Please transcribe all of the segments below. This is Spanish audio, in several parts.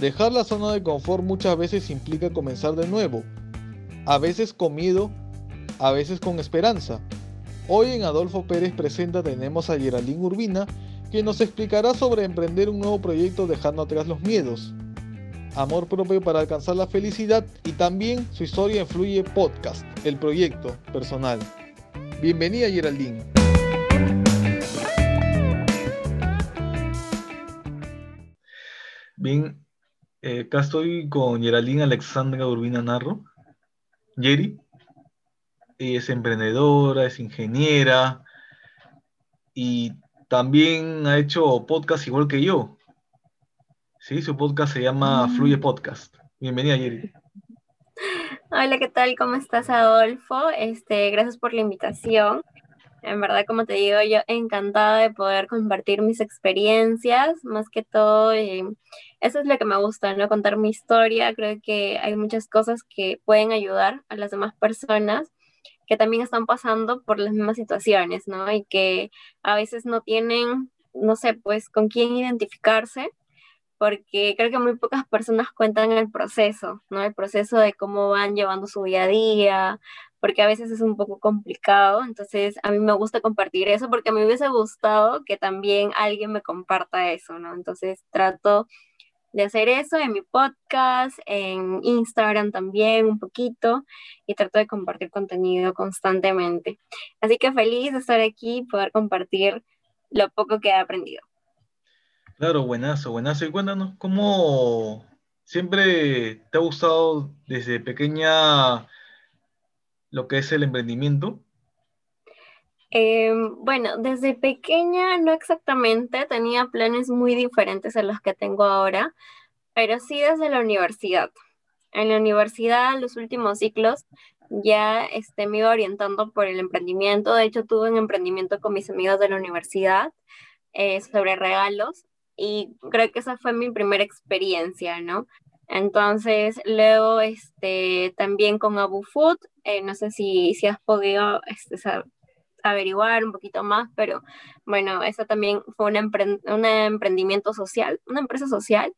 Dejar la zona de confort muchas veces implica comenzar de nuevo, a veces con miedo, a veces con esperanza. Hoy en Adolfo Pérez Presenta tenemos a Geraldine Urbina, que nos explicará sobre emprender un nuevo proyecto dejando atrás los miedos, amor propio para alcanzar la felicidad y también su historia influye podcast, el proyecto personal. Bienvenida Geraldine. Bien, eh, acá estoy con Geraldine Alexandra Urbina Narro. Ella es emprendedora, es ingeniera y también ha hecho podcast igual que yo. Sí, su podcast se llama mm. Fluye Podcast. Bienvenida, Yeri. Hola, ¿qué tal? ¿Cómo estás, Adolfo? Este, gracias por la invitación. En verdad, como te digo, yo encantada de poder compartir mis experiencias, más que todo, eh, eso es lo que me gusta, ¿no? Contar mi historia. Creo que hay muchas cosas que pueden ayudar a las demás personas que también están pasando por las mismas situaciones, ¿no? Y que a veces no tienen, no sé, pues con quién identificarse, porque creo que muy pocas personas cuentan el proceso, ¿no? El proceso de cómo van llevando su día a día, porque a veces es un poco complicado, entonces a mí me gusta compartir eso porque me hubiese gustado que también alguien me comparta eso, ¿no? Entonces trato de hacer eso en mi podcast, en Instagram también un poquito y trato de compartir contenido constantemente. Así que feliz de estar aquí y poder compartir lo poco que he aprendido. Claro, buenazo, buenazo. Y cuéntanos, ¿cómo siempre te ha gustado desde pequeña lo que es el emprendimiento? Em, bueno, desde pequeña no exactamente, tenía planes muy diferentes a los que tengo ahora, pero sí desde la universidad. En la universidad, los últimos ciclos, ya este, me iba orientando por el emprendimiento. De hecho, tuve un emprendimiento con mis amigos de la universidad eh, sobre regalos y creo que esa fue mi primera experiencia, ¿no? Entonces, luego este, también con Abu Food, eh, no sé si, si has podido este, averiguar un poquito más, pero bueno, eso también fue un, emprendimiento social, una empresa social,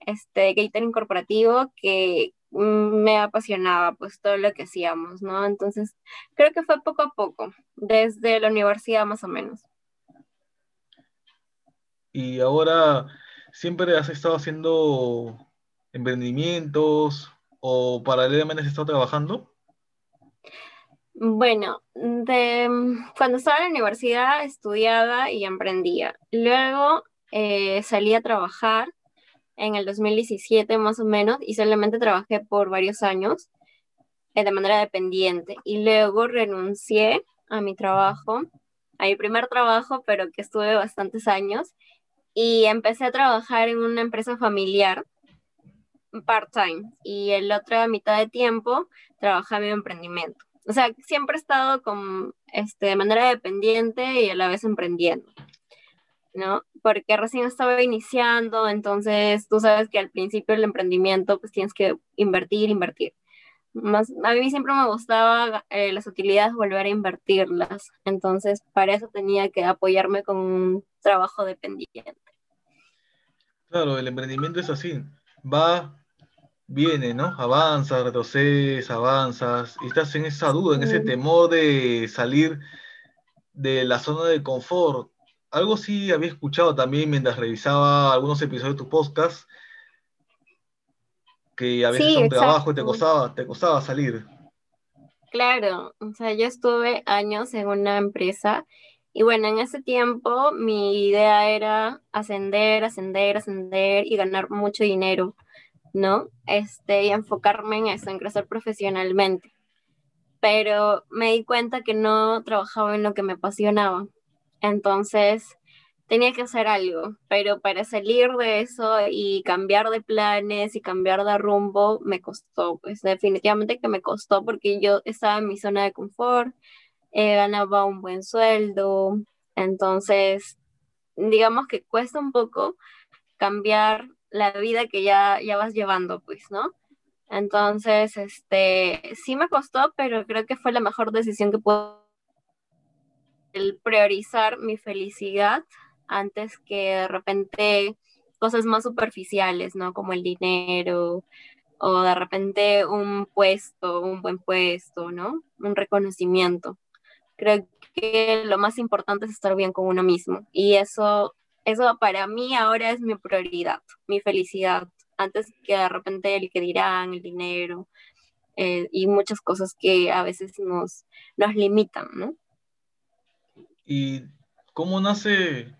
este, catering corporativo que me apasionaba pues todo lo que hacíamos, ¿no? Entonces, creo que fue poco a poco, desde la universidad más o menos. Y ahora, ¿siempre has estado haciendo emprendimientos o paralelamente has estado trabajando? Bueno, de, cuando estaba en la universidad estudiaba y emprendía. Luego eh, salí a trabajar en el 2017 más o menos y solamente trabajé por varios años eh, de manera dependiente. Y luego renuncié a mi trabajo, a mi primer trabajo, pero que estuve bastantes años, y empecé a trabajar en una empresa familiar part-time y el otro mitad de tiempo trabajaba en mi emprendimiento o sea, siempre he estado con, este, de manera dependiente y a la vez emprendiendo, ¿no? Porque recién estaba iniciando, entonces tú sabes que al principio del emprendimiento pues tienes que invertir, invertir. Más, a mí siempre me gustaba eh, las utilidades volver a invertirlas, entonces para eso tenía que apoyarme con un trabajo dependiente. Claro, el emprendimiento es así, va viene, ¿no? Avanzas, retrocedes, avanzas, y estás en esa duda, en ese temor de salir de la zona de confort. Algo sí había escuchado también mientras revisaba algunos episodios de tu podcast, que a veces un trabajo te costaba, te costaba salir. Claro, o sea, yo estuve años en una empresa y bueno, en ese tiempo mi idea era ascender, ascender, ascender y ganar mucho dinero. ¿No? Este, y enfocarme en eso, en crecer profesionalmente. Pero me di cuenta que no trabajaba en lo que me apasionaba. Entonces, tenía que hacer algo, pero para salir de eso y cambiar de planes y cambiar de rumbo, me costó, pues definitivamente que me costó porque yo estaba en mi zona de confort, eh, ganaba un buen sueldo, entonces, digamos que cuesta un poco cambiar la vida que ya, ya vas llevando, pues, ¿no? Entonces, este, sí me costó, pero creo que fue la mejor decisión que puedo el priorizar mi felicidad antes que de repente cosas más superficiales, ¿no? Como el dinero o de repente un puesto, un buen puesto, ¿no? Un reconocimiento. Creo que lo más importante es estar bien con uno mismo y eso, eso para mí ahora es mi prioridad, mi felicidad, antes que de repente el que dirán, el dinero eh, y muchas cosas que a veces nos, nos limitan, ¿no? ¿Y cómo nace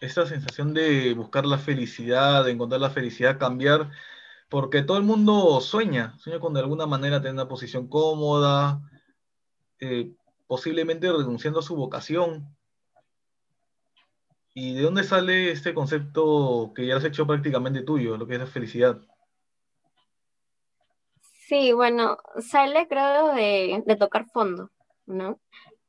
esta sensación de buscar la felicidad, de encontrar la felicidad, cambiar, porque todo el mundo sueña, sueña con de alguna manera tener una posición cómoda, eh, posiblemente renunciando a su vocación. ¿Y de dónde sale este concepto que ya has hecho prácticamente tuyo, lo que es la felicidad? Sí, bueno, sale creo de, tocar fondo, ¿no?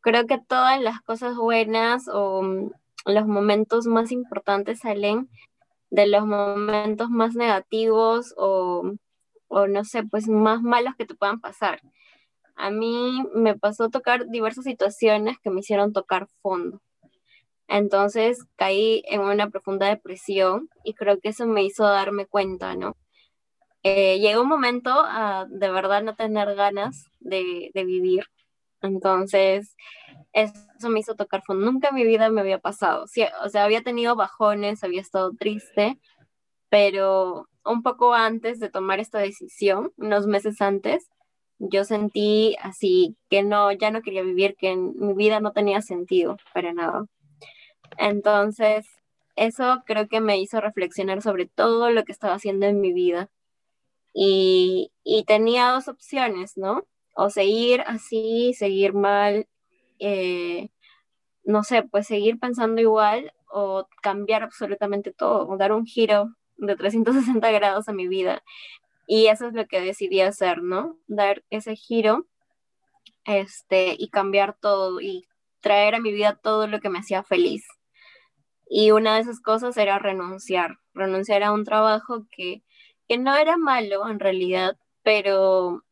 Creo que todas las cosas buenas o los momentos más importantes salen de los momentos más negativos o, no sé, pues más malos que te puedan pasar. A mí me pasó tocar diversas situaciones que me hicieron tocar fondo. Entonces caí en una profunda depresión y creo que eso me hizo darme cuenta, ¿no? Eh, llegó un momento a de verdad no tener ganas de, vivir. Entonces eso me hizo tocar fondo. Nunca en mi vida me había pasado. o sea, había tenido bajones, había estado triste, pero un poco antes de tomar esta decisión, unos meses antes, yo sentí así que no, ya no quería vivir, que mi vida no tenía sentido para nada. Entonces, eso creo que me hizo reflexionar sobre todo lo que estaba haciendo en mi vida. Y, y tenía dos opciones, ¿no? O seguir así, seguir mal eh, no sé, pues seguir pensando igual o cambiar absolutamente todo, dar un giro de 360 grados a mi vida. Y eso es lo que decidí hacer, ¿no? Dar ese giro este, y cambiar todo y traer a mi vida todo lo que me hacía feliz. Y una de esas cosas era renunciar, renunciar a un trabajo que, que no era malo en realidad, pero,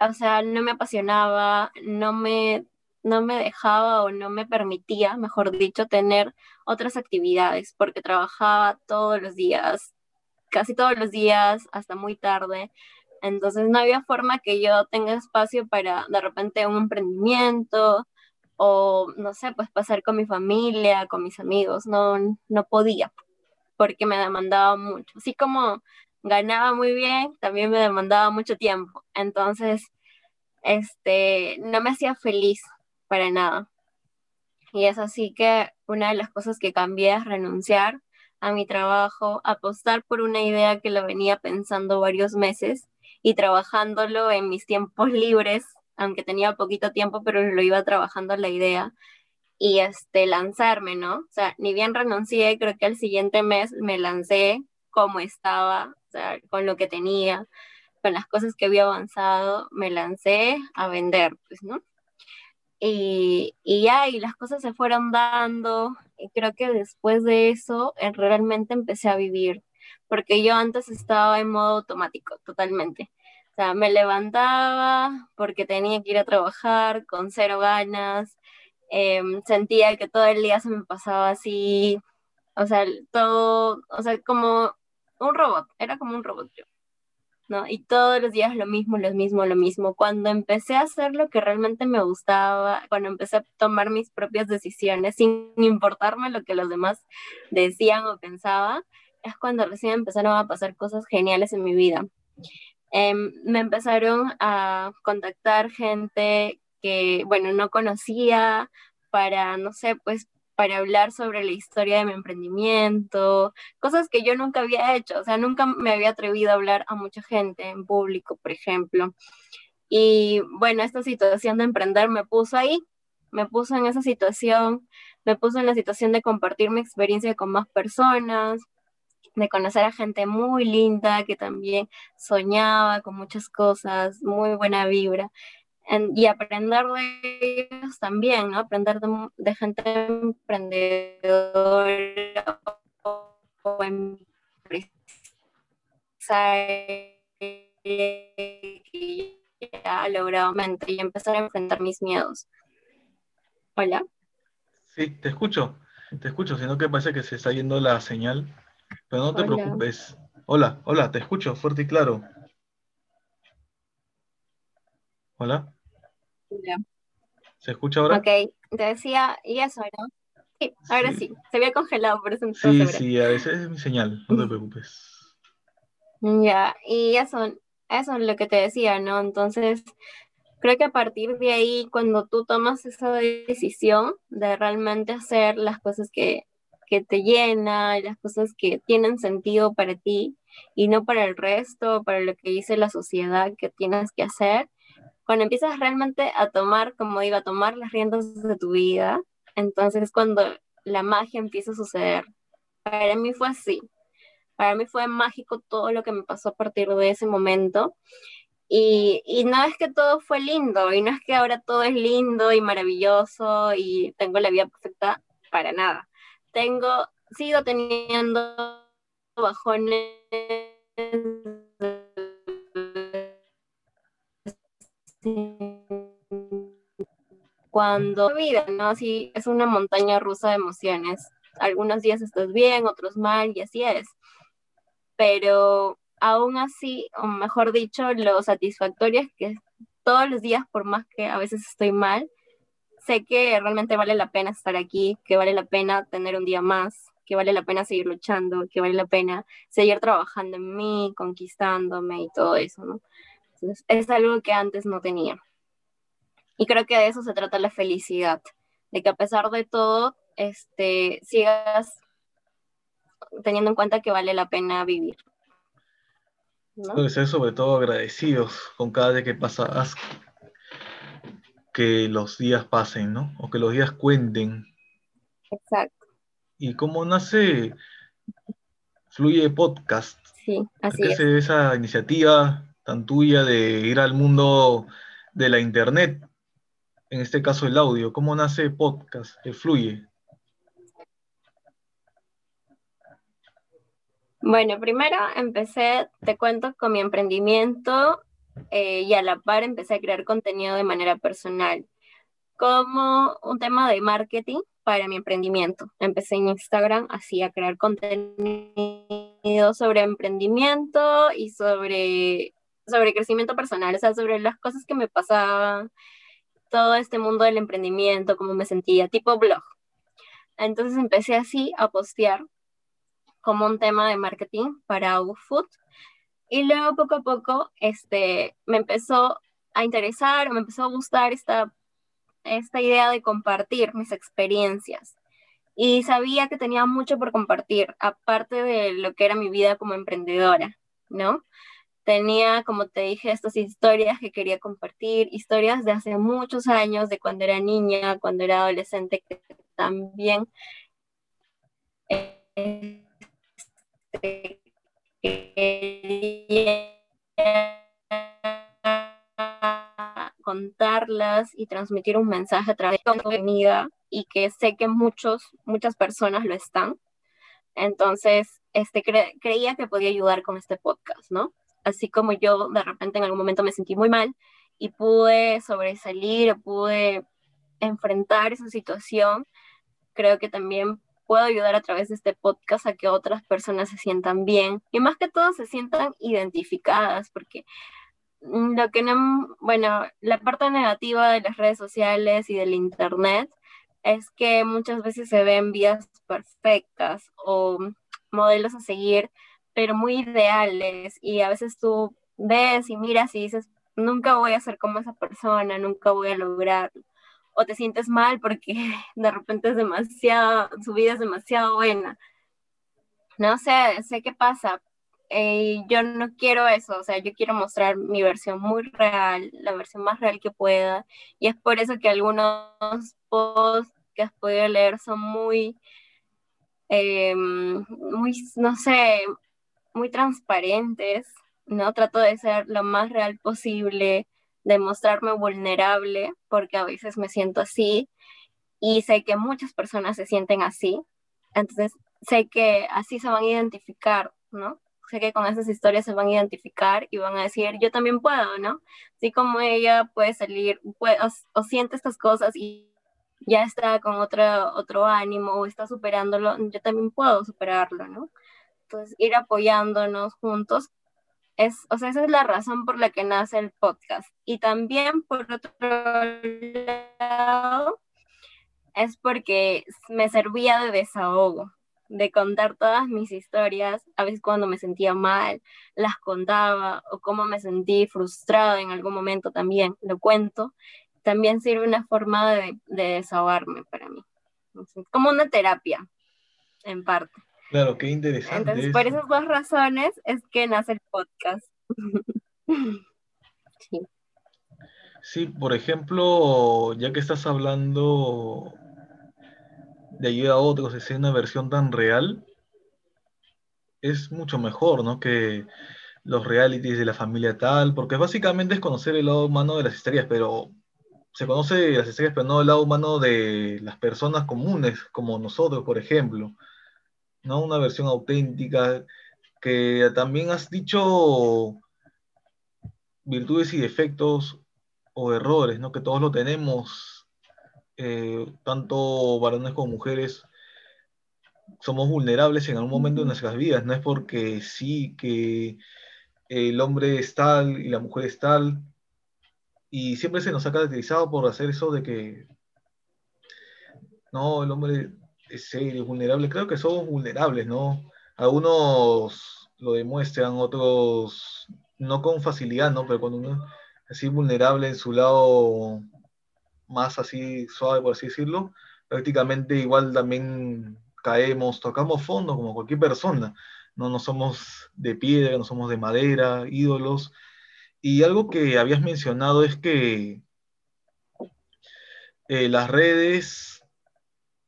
o sea, no me apasionaba, no me no me dejaba o no me permitía, mejor dicho, tener otras actividades, porque trabajaba todos los días, casi todos los días, hasta muy tarde. Entonces no había forma que yo tenga espacio para de repente un emprendimiento o, no sé, pues pasar con mi familia, con mis amigos. No, no podía, porque me demandaba mucho. Así como ganaba muy bien, también me demandaba mucho tiempo. Entonces, este, no me hacía feliz para nada. Y es así que una de las cosas que cambié es renunciar a mi trabajo, apostar por una idea que lo venía pensando varios meses y trabajándolo en mis tiempos libres, aunque tenía poquito tiempo, pero lo iba trabajando la idea y este lanzarme, ¿no? O sea, ni bien renuncié, creo que el siguiente mes me lancé como estaba, o sea, con lo que tenía, con las cosas que había avanzado, me lancé a vender, pues, ¿no? Y, ya, y las cosas se fueron dando. Y creo que después de eso eh, realmente empecé a vivir, porque yo antes estaba en modo automático, totalmente. O sea, me levantaba porque tenía que ir a trabajar con cero ganas, em, sentía que todo el día se me pasaba así, o sea, todo, o sea, como un robot, era como un robot yo. ¿no? Y todos los días lo mismo, lo mismo, lo mismo. Cuando empecé a hacer lo que realmente me gustaba, cuando empecé a tomar mis propias decisiones sin importarme lo que los demás decían o pensaban, es cuando recién empezaron a pasar cosas geniales en mi vida. Em, me empezaron a contactar gente que, bueno, no conocía para, no sé, pues para hablar sobre la historia de mi emprendimiento, cosas que yo nunca había hecho, o sea, nunca me había atrevido a hablar a mucha gente en público, por ejemplo. Y bueno, esta situación de emprender me puso ahí, me puso en esa situación, me puso en la situación de compartir mi experiencia con más personas, de conocer a gente muy linda que también soñaba con muchas cosas, muy buena vibra y aprender de ellos también, ¿no? Aprender de, gente emprendedora o empresaria que ha logrado mente y empezar a enfrentar mis miedos. Hola. Sí, te escucho. te escucho, sino que parece que se está yendo la señal. Pero no te preocupes. Hola, hola, te escucho fuerte y claro. Hola. ¿Se escucha ahora? Ok, te decía, y eso, ¿no? Sí, ahora sí. Se había congelado, por eso Sí, sí, a veces es mi señal, no te preocupes. Ya, y eso, eso es lo que te decía, ¿no? Entonces, creo que a partir de ahí, cuando tú tomas esa decisión de realmente hacer las cosas que, que te llenan, las cosas que tienen sentido para ti y no para el resto, para lo que dice la sociedad que tienes que hacer, cuando empiezas realmente a tomar, como digo, a tomar las riendas de tu vida, entonces cuando la magia empieza a suceder. Para mí fue así. Para mí fue mágico todo lo que me pasó a partir de ese momento. Y, y, no es que todo fue lindo, y no es que ahora todo es lindo y maravilloso y tengo la vida perfecta, para nada. Tengo, sigo teniendo bajones cuando vida, ¿no? Así es una montaña rusa de emociones. Algunos días estás bien, otros mal, y así es. Pero aún así, o mejor dicho, lo satisfactorio es que todos los días, por más que a veces estoy mal, sé que realmente vale la pena estar aquí, que vale la pena tener un día más, que vale la pena seguir luchando, que vale la pena seguir trabajando en mí, conquistándome y todo eso, ¿no? Entonces, es algo que antes no tenía. Y creo que de eso se trata la felicidad, de que a pesar de todo, este, sigas teniendo en cuenta que vale la pena vivir. ¿no? ser sobre todo agradecidos con cada día que pasas, que los días pasen, ¿no? O que los días cuenten. Exacto. ¿Y cómo nace Fluye Podcast? Sí, así es. esa iniciativa tan tuya de ir al mundo de la internet en este caso el audio? ¿Cómo nace podcast? ¿El fluye? Bueno, primero empecé, te cuento, con mi emprendimiento eh, y a la par empecé a crear contenido de manera personal, como un tema de marketing para mi emprendimiento. Empecé en Instagram así a crear contenido sobre emprendimiento y sobre, sobre crecimiento personal, o sea, sobre las cosas que me pasaban, todo este mundo del emprendimiento, cómo me sentía, tipo blog. Entonces empecé así a postear como un tema de marketing para Food y luego poco a poco este, me empezó a interesar, me empezó a gustar esta, esta idea de compartir mis experiencias. Y sabía que tenía mucho por compartir, aparte de lo que era mi vida como emprendedora, ¿no? tenía, como te dije, estas historias que quería compartir, historias de hace muchos años, de cuando era niña, cuando era adolescente, que también contarlas y transmitir un mensaje a través de mi vida y que sé que muchos, muchas personas lo están. Entonces, este, creía que podía ayudar con este podcast, ¿no? así como yo de repente en algún momento me sentí muy mal y pude sobresalir, pude enfrentar esa situación, creo que también puedo ayudar a través de este podcast a que otras personas se sientan bien y más que todo se sientan identificadas, porque lo que no, bueno, la parte negativa de las redes sociales y del internet es que muchas veces se ven vidas perfectas o modelos a seguir pero muy ideales y a veces tú ves y miras y dices, nunca voy a ser como esa persona, nunca voy a lograrlo. O te sientes mal porque de repente es demasiado, su vida es demasiado buena. No sé, sé qué pasa. Eh, yo no quiero eso, o sea, yo quiero mostrar mi versión muy real, la versión más real que pueda. Y es por eso que algunos posts que has podido leer son muy, em, muy, no sé, muy transparentes, ¿no? Trato de ser lo más real posible, de mostrarme vulnerable, porque a veces me siento así y sé que muchas personas se sienten así. Entonces, sé que así se van a identificar, ¿no? Sé que con esas historias se van a identificar y van a decir, yo también puedo, ¿no? Así como ella puede salir o, siente estas cosas y ya está con otro, otro ánimo o está superándolo, yo también puedo superarlo, ¿no? Entonces, ir apoyándonos juntos es, o sea, esa es la razón por la que nace el podcast. Y también, por otro lado, es porque me servía de desahogo, de contar todas mis historias, a veces cuando me sentía mal, las contaba, o cómo me sentí frustrada en algún momento también, lo cuento. También sirve una forma de, de desahogarme para mí. Como una terapia, en parte. Claro, qué interesante. Entonces, por esas dos razones es que nace el podcast. sí. Sí, por ejemplo, ya que estás hablando de ayuda a otros, de ser una versión tan real, es mucho mejor, ¿no? Que los realities de la familia tal, porque básicamente es conocer el lado humano de las historias, pero se conoce las historias, pero no el lado humano de las personas comunes, como nosotros, por ejemplo. ¿No? Una versión auténtica, que también has dicho virtudes y defectos o errores, ¿no? Que todos lo tenemos, eh, tanto varones como mujeres, somos vulnerables en algún momento de nuestras vidas, no es porque sí que el hombre es tal y la mujer es tal, y siempre se nos ha caracterizado por hacer eso de que, no, el hombre es serio, vulnerable, creo que somos vulnerables, ¿no? Algunos lo demuestran, otros no con facilidad, ¿no? Pero cuando uno es así vulnerable en su lado más así suave, por así decirlo, prácticamente igual también caemos, tocamos fondo como cualquier persona. No, no somos de piedra, no somos de madera, ídolos. Y algo que habías mencionado es que eh, las redes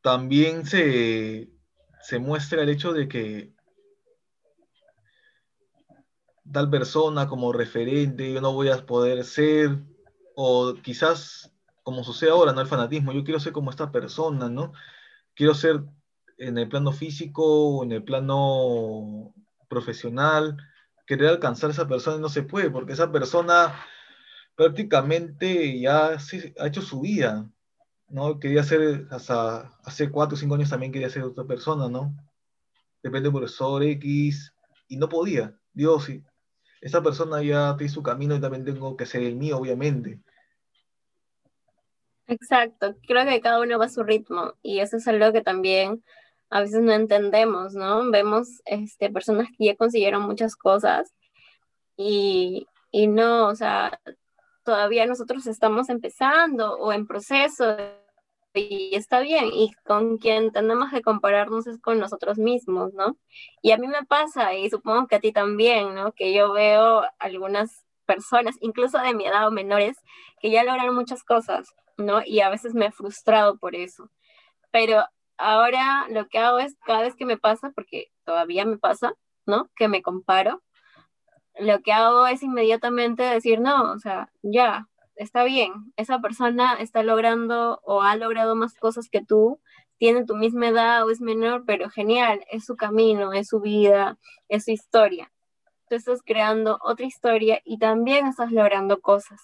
también se, muestra el hecho de que tal persona como referente yo no voy a poder ser, o quizás como sucede ahora, ¿no? El fanatismo, yo quiero ser como esta persona, ¿no? Quiero ser en el plano físico en el plano profesional, querer alcanzar a esa persona no se puede, porque esa persona prácticamente ya ha hecho su vida, ¿no? Quería ser, hasta hace cuatro o cinco años también quería ser otra persona, ¿no? Depende del profesor X, y no podía. Dios, sí. Esa persona ya tiene su camino y también tengo que ser el mío, obviamente. Exacto, creo que cada uno va a su ritmo y eso es algo que también a veces no entendemos, ¿no? Vemos este, personas que ya consiguieron muchas cosas y, y no, o sea, todavía nosotros estamos empezando o en proceso y está bien, y con quien tenemos que compararnos es con nosotros mismos, ¿no? Y a mí me pasa, y supongo que a ti también, ¿no? Que yo veo algunas personas, incluso de mi edad o menores, que ya lograron muchas cosas, ¿no? Y a veces me he frustrado por eso. Pero ahora lo que hago es, cada vez que me pasa, porque todavía me pasa, ¿no? Que me comparo, lo que hago es inmediatamente decir, no, o sea, ya, está bien, esa persona está logrando o ha logrado más cosas que tú, tiene tu misma edad o es menor, pero genial, es su camino, es su vida, es su historia. Tú estás creando otra historia y también estás logrando cosas.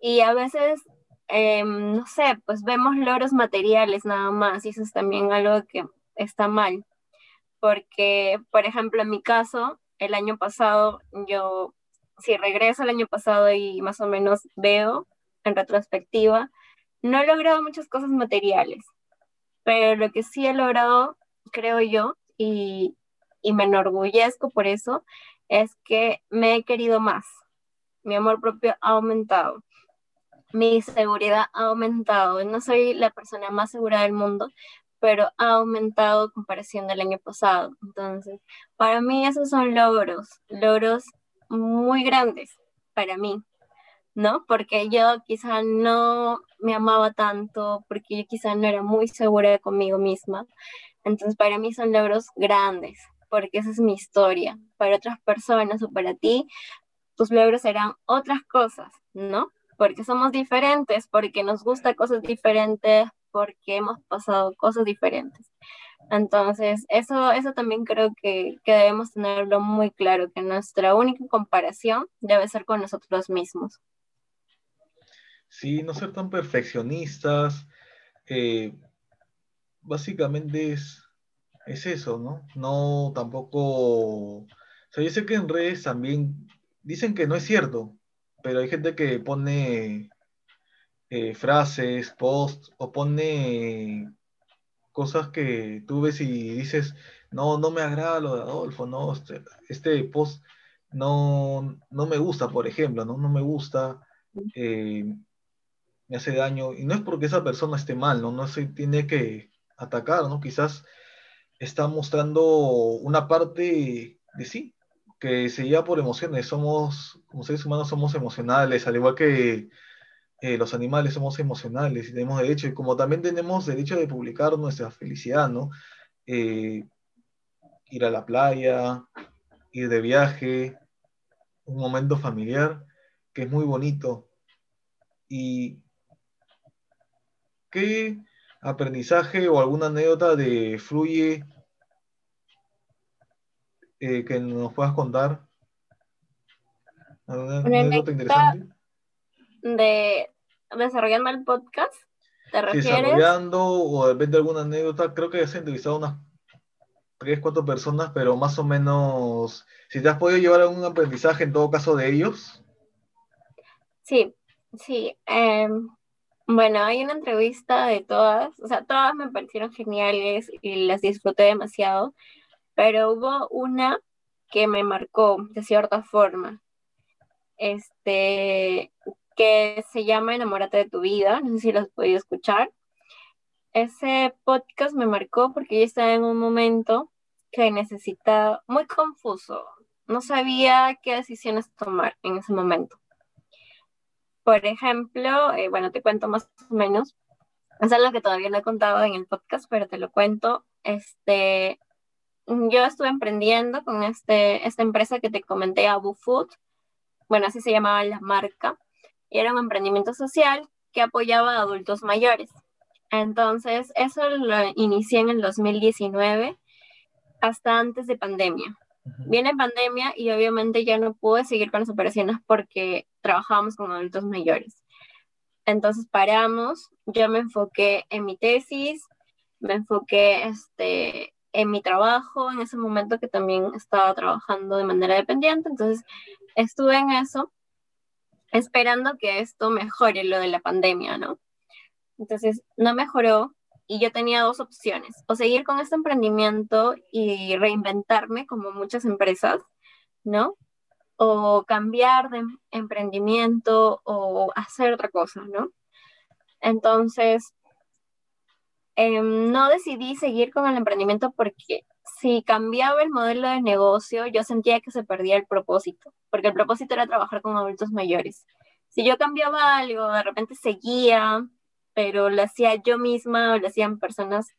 Y a veces, em, no sé, pues vemos logros materiales nada más y eso es también algo que está mal. Porque, por ejemplo, en mi caso, el año pasado, yo, si regreso al año pasado y más o menos veo en retrospectiva, no he logrado muchas cosas materiales, pero lo que sí he logrado, creo yo, y, y me enorgullezco por eso, es que me he querido más. Mi amor propio ha aumentado. Mi seguridad ha aumentado. No soy la persona más segura del mundo, pero ha aumentado en comparación del año pasado. Entonces, para mí esos son logros, logros muy grandes para mí, ¿no? Porque yo quizá no me amaba tanto, porque yo quizá no era muy segura conmigo misma. Entonces, para mí son logros grandes, porque esa es mi historia. Para otras personas o para ti, tus logros serán otras cosas, ¿no? Porque somos diferentes, porque nos gusta cosas diferentes, porque hemos pasado cosas diferentes. Entonces, eso, eso también creo que, que, debemos tenerlo muy claro, que nuestra única comparación debe ser con nosotros mismos. Sí, no ser tan perfeccionistas, eh, básicamente es, es eso, ¿no? No tampoco, o sea, yo sé que en redes también dicen que no es cierto, pero hay gente que pone eh, frases, posts o pone cosas que tú ves y dices, no, no me agrada lo de Adolfo, no, este, este post no, no me gusta, por ejemplo, no, no me gusta, eh, me hace daño, y no es porque esa persona esté mal, no, no se tiene que atacar, ¿no? Quizás está mostrando una parte de sí, que se lleva por emociones, somos, como seres humanos somos emocionales, al igual que eh, los animales somos emocionales y tenemos derecho, y como también tenemos derecho de publicar nuestra felicidad, ¿no? Eh, ir a la playa, ir de viaje, un momento familiar que es muy bonito. ¿Y qué aprendizaje o alguna anécdota de Fluye eh, que nos puedas contar? ¿Alguna anécdota interesante? De desarrollando el podcast, ¿te refieres? Desarrollando o de repente alguna anécdota, creo que has entrevistado unas tres, cuatro personas, pero más o menos, si te has podido llevar algún aprendizaje en todo caso de ellos. Sí, sí. Em, bueno, hay una entrevista de todas, o sea, todas me parecieron geniales y las disfruté demasiado, pero hubo una que me marcó de cierta forma, este, que se llama Enamórate de tu vida, no sé si lo has podido escuchar ese podcast me marcó porque yo estaba en un momento que necesitaba, muy confuso, no sabía qué decisiones tomar en ese momento. Por ejemplo, eh, bueno, te cuento más o menos, es algo que todavía no he contado en el podcast, pero te lo cuento. Este, yo estuve emprendiendo con este, esta empresa que te comenté, Abu Food, bueno, así se llamaba la marca, era un emprendimiento social que apoyaba a adultos mayores. Entonces, eso lo inicié en el 2019, hasta antes de pandemia. Viene pandemia y obviamente ya no pude seguir con las operaciones porque trabajábamos con adultos mayores. Entonces paramos, yo me enfoqué en mi tesis, me enfoqué este, en mi trabajo, en ese momento que también estaba trabajando de manera dependiente, entonces estuve en eso, esperando que esto mejore lo de la pandemia, ¿no? Entonces, no mejoró y yo tenía dos opciones, o seguir con este emprendimiento y reinventarme como muchas empresas, ¿no? O cambiar de emprendimiento o hacer otra cosa, ¿no? Entonces, em, no decidí seguir con el emprendimiento porque si cambiaba el modelo de negocio, yo sentía que se perdía el propósito, porque el propósito era trabajar con adultos mayores. Si yo cambiaba algo, de repente seguía pero lo hacía yo misma o lo hacían personas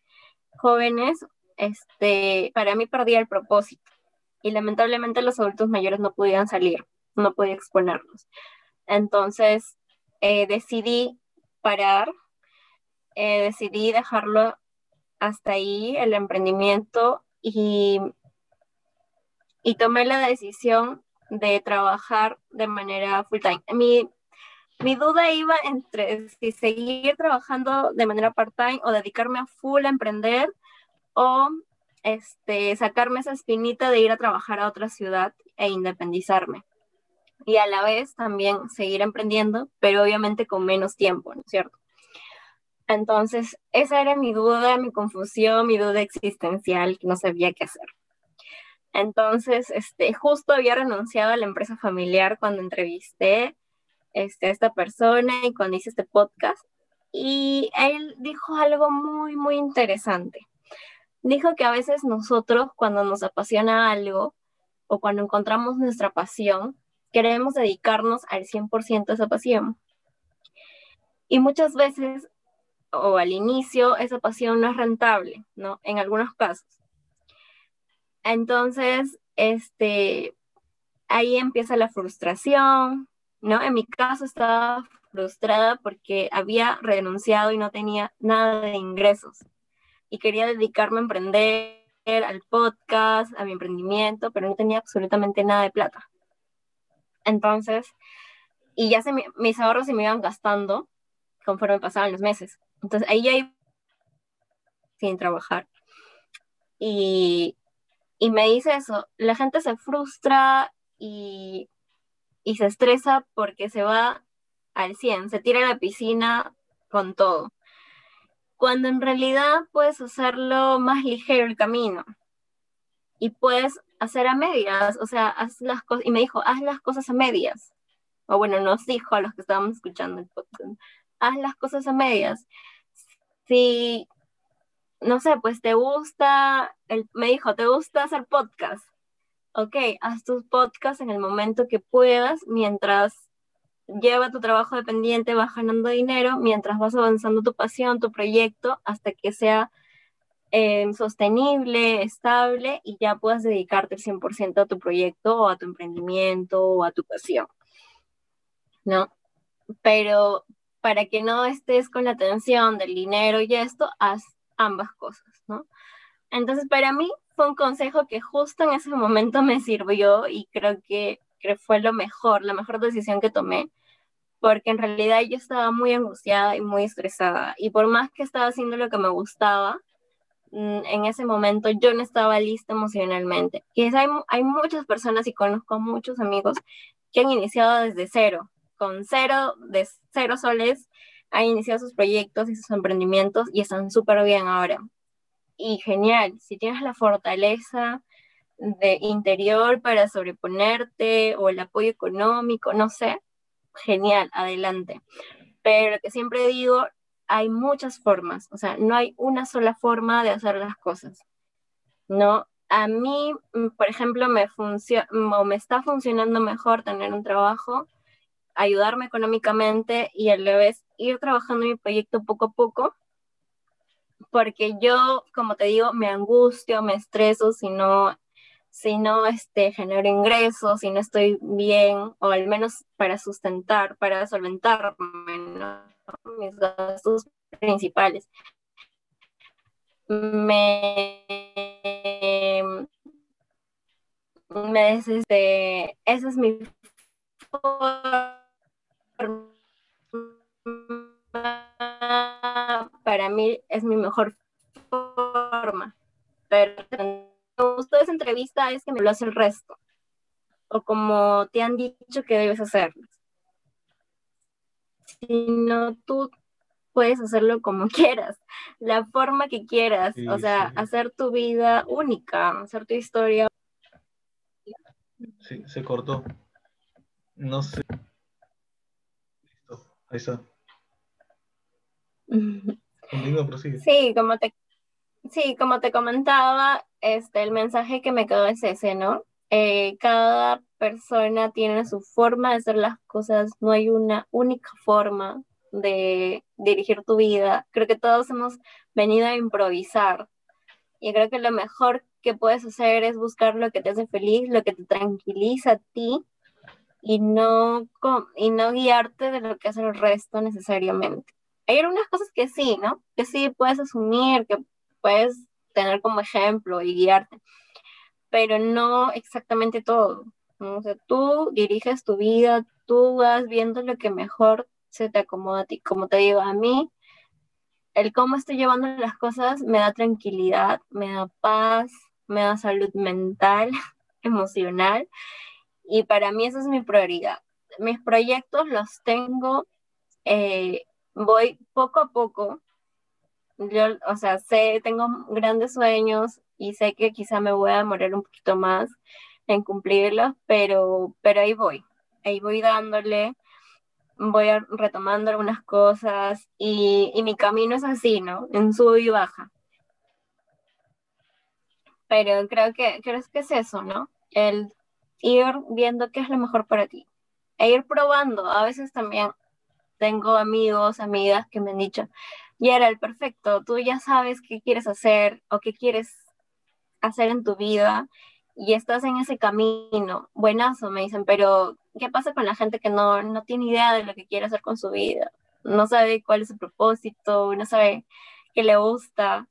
jóvenes, este, para mí perdía el propósito. Y lamentablemente los adultos mayores no podían salir, no podía exponerlos. Entonces eh, decidí parar, eh, decidí dejarlo hasta ahí, el emprendimiento, y, y tomé la decisión de trabajar de manera full time. Mi, mi duda iba entre si seguir trabajando de manera part-time o dedicarme a full a emprender o este, sacarme esa espinita de ir a trabajar a otra ciudad e independizarme. Y a la vez también seguir emprendiendo, pero obviamente con menos tiempo, ¿no es cierto? Entonces, esa era mi duda, mi confusión, mi duda existencial, que no sabía qué hacer. Entonces, este, justo había renunciado a la empresa familiar cuando entrevisté este, esta persona y cuando hice este podcast. Y él dijo algo muy, muy interesante. Dijo que a veces nosotros cuando nos apasiona algo o cuando encontramos nuestra pasión, queremos dedicarnos al 100% a esa pasión. Y muchas veces, o al inicio, esa pasión no es rentable, ¿no? En algunos casos. Entonces, este, ahí empieza la frustración, ¿no? En mi caso estaba frustrada porque había renunciado y no tenía nada de ingresos y quería dedicarme a emprender, al podcast, a mi emprendimiento, pero no tenía absolutamente nada de plata. Entonces, y ya mis ahorros se me iban gastando conforme pasaban los meses. Entonces ahí ya iba sin trabajar. Y, y me dice eso, la gente se frustra y, y se estresa porque se va al 100, se tira a la piscina con todo. Cuando en realidad puedes hacerlo más ligero el camino y puedes hacer a medias, o sea, haz las cosas, y me dijo, haz las cosas a medias. O bueno, nos dijo a los que estábamos escuchando el podcast, haz las cosas a medias. Si, no sé, pues te gusta, el, me dijo, te gusta hacer podcast. Ok, haz tus podcasts en el momento que puedas, mientras lleva tu trabajo dependiente, vas ganando dinero, mientras vas avanzando tu pasión, tu proyecto, hasta que sea eh, sostenible, estable y ya puedas dedicarte el 100% a tu proyecto o a tu emprendimiento o a tu pasión. ¿No? Pero para que no estés con la tensión del dinero y esto, haz ambas cosas, ¿no? Entonces, para mí fue un consejo que justo en ese momento me sirvió y creo que, que fue lo mejor, la mejor decisión que tomé, porque en realidad yo estaba muy angustiada y muy estresada. Y por más que estaba haciendo lo que me gustaba, Mm, en ese momento yo no estaba lista emocionalmente. Y hay, hay muchas personas y conozco muchos amigos que han iniciado desde cero, con cero, de cero soles, han iniciado sus proyectos y sus emprendimientos y están súper bien ahora. Y genial, si tienes la fortaleza de interior para sobreponerte o el apoyo económico, no sé, genial, adelante. Pero que siempre digo, hay muchas formas, o sea, no hay una sola forma de hacer las cosas. No, a mí, mm, por ejemplo, me funciona me está funcionando mejor tener un trabajo, ayudarme económicamente y a la vez ir trabajando mi proyecto poco a poco, porque yo, como te digo, me angustio, me estreso si no si no este, genero ingresos, si no estoy bien, o al menos para sustentar, para solventarme, ¿no? mis gastos principales. Me, me este, esa es mi forma, para mí es mi mejor forma, pero me gustó esa entrevista es que me lo hace el resto, o como te han dicho que debes hacerlo sino tú puedes hacerlo como quieras, la forma que quieras, o sea, hacer tu vida única, hacer tu historia. Sí, se cortó. No sé. Ahí está. Sí, como te, sí, como te comentaba, este, el mensaje que me quedó es ese, ¿no? Eh, cada persona tiene su forma de hacer las cosas, no hay una única forma de dirigir tu vida. Creo que todos hemos venido a improvisar y creo que lo mejor que puedes hacer es buscar lo que te hace feliz, lo que te tranquiliza a ti y no, y no guiarte de lo que hace el resto necesariamente. Hay algunas cosas que sí, ¿no? Que sí puedes asumir, que puedes tener como ejemplo y guiarte, pero no exactamente todo. O sea, tú diriges tu vida, tú vas viendo lo que mejor se te acomoda a ti. Como te digo, a mí, el cómo estoy llevando las cosas me da tranquilidad, me da paz, me da salud mental, emocional, y para mí esa es mi prioridad. Mis proyectos los tengo, eh, voy poco a poco. Yo, o sea, sé, tengo grandes sueños, y sé que quizá me voy a demorar un poquito más en cumplirlos, pero, pero ahí voy, ahí voy dándole, voy retomando algunas cosas y, y mi camino es así, ¿no? En sub y baja. Pero creo que, creo que es eso, ¿no? El ir viendo qué es lo mejor para ti. E ir probando. A veces también tengo amigos, amigas que me han dicho, ya era el perfecto, tú ya sabes qué quieres hacer o qué quieres hacer en tu vida y estás en ese camino, buenazo, me dicen, pero ¿qué pasa con la gente que no, no tiene idea de lo que quiere hacer con su vida? No sabe cuál es su propósito, no sabe qué le gusta.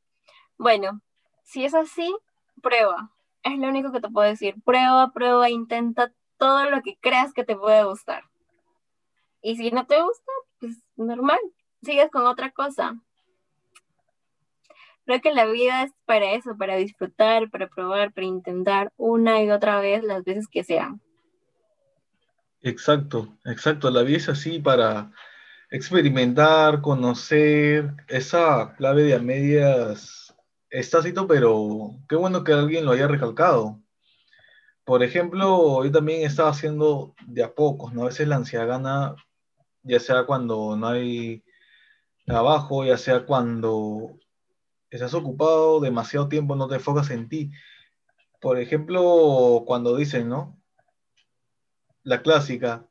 Bueno, si es así, prueba. Es lo único que te puedo decir. Prueba, prueba, intenta todo lo que creas que te puede gustar. Y si no te gusta, pues normal, sigues con otra cosa Creo que la vida es para eso, para disfrutar, para probar, para intentar una y otra vez las veces que sean. Exacto, exacto. La vida es así para experimentar, conocer. Esa clave de a medias está cito, pero qué bueno que alguien lo haya recalcado. Por ejemplo, yo también estaba haciendo de a pocos, ¿no? A veces la ansiedad gana, ya sea cuando no hay trabajo, ya sea cuando estás ocupado demasiado tiempo, no te enfocas en ti. Por ejemplo, cuando dicen, ¿no? La clásica,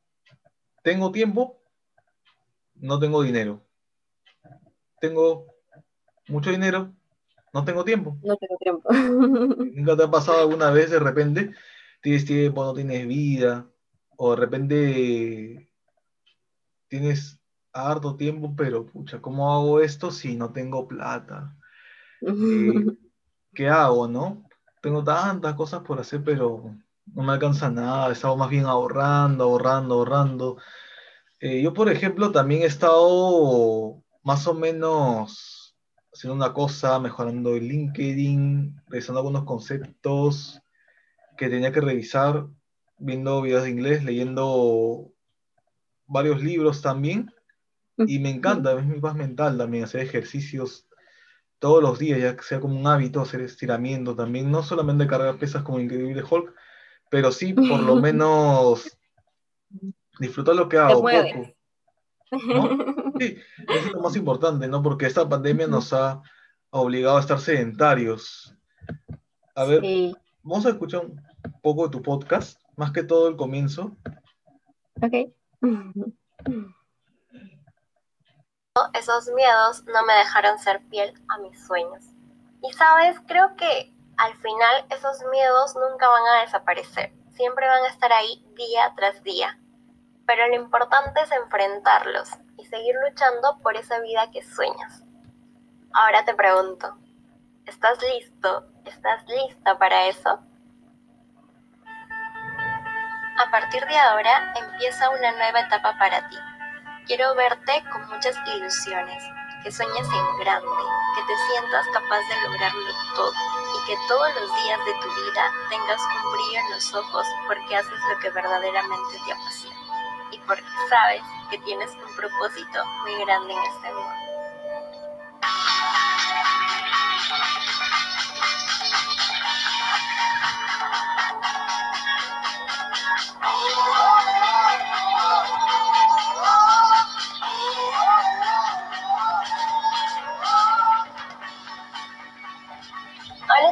tengo tiempo, no tengo dinero. Tengo mucho dinero, no tengo tiempo. No tengo tiempo. ¿Nunca te ha pasado alguna vez de repente tienes tiempo, no tienes vida, o de repente tienes harto tiempo, pero pucha, ¿cómo hago esto si no tengo plata? Eh, ¿Qué hago, no? Tengo tantas cosas por hacer, pero no me alcanza nada, he estado más bien ahorrando, ahorrando, ahorrando. Eh, yo, por ejemplo, también he estado más o menos haciendo una cosa, mejorando el LinkedIn, revisando algunos conceptos, que tenía que revisar, viendo videos de inglés, leyendo varios libros también. Y me encanta, es mi paz mental también, hacer ejercicios todos los días, ya que sea como un hábito, hacer estiramiento también, no solamente cargar pesas como Increíble Hulk, pero sí por lo menos disfrutar lo que hago. Poco, Sí, es lo más importante, ¿no? Porque esta pandemia nos ha obligado a estar sedentarios. A ver, vamos a escuchar un poco de tu podcast, más que todo el comienzo. Ok. Esos miedos no me dejaron ser fiel a mis sueños. Y sabes, creo que al final esos miedos nunca van a desaparecer, siempre van a estar ahí día tras día. Pero lo importante es enfrentarlos seguir luchando por esa vida que sueñas. Ahora te pregunto, ¿estás listo? ¿Estás lista para eso? A partir de ahora empieza una nueva etapa para ti. Quiero verte con muchas ilusiones, que sueñes en grande, que te sientas capaz de lograrlo todo y que todos los días de tu vida tengas un brillo en los ojos porque haces lo que verdaderamente te apasiona porque sabes que tienes un propósito muy grande en este mundo.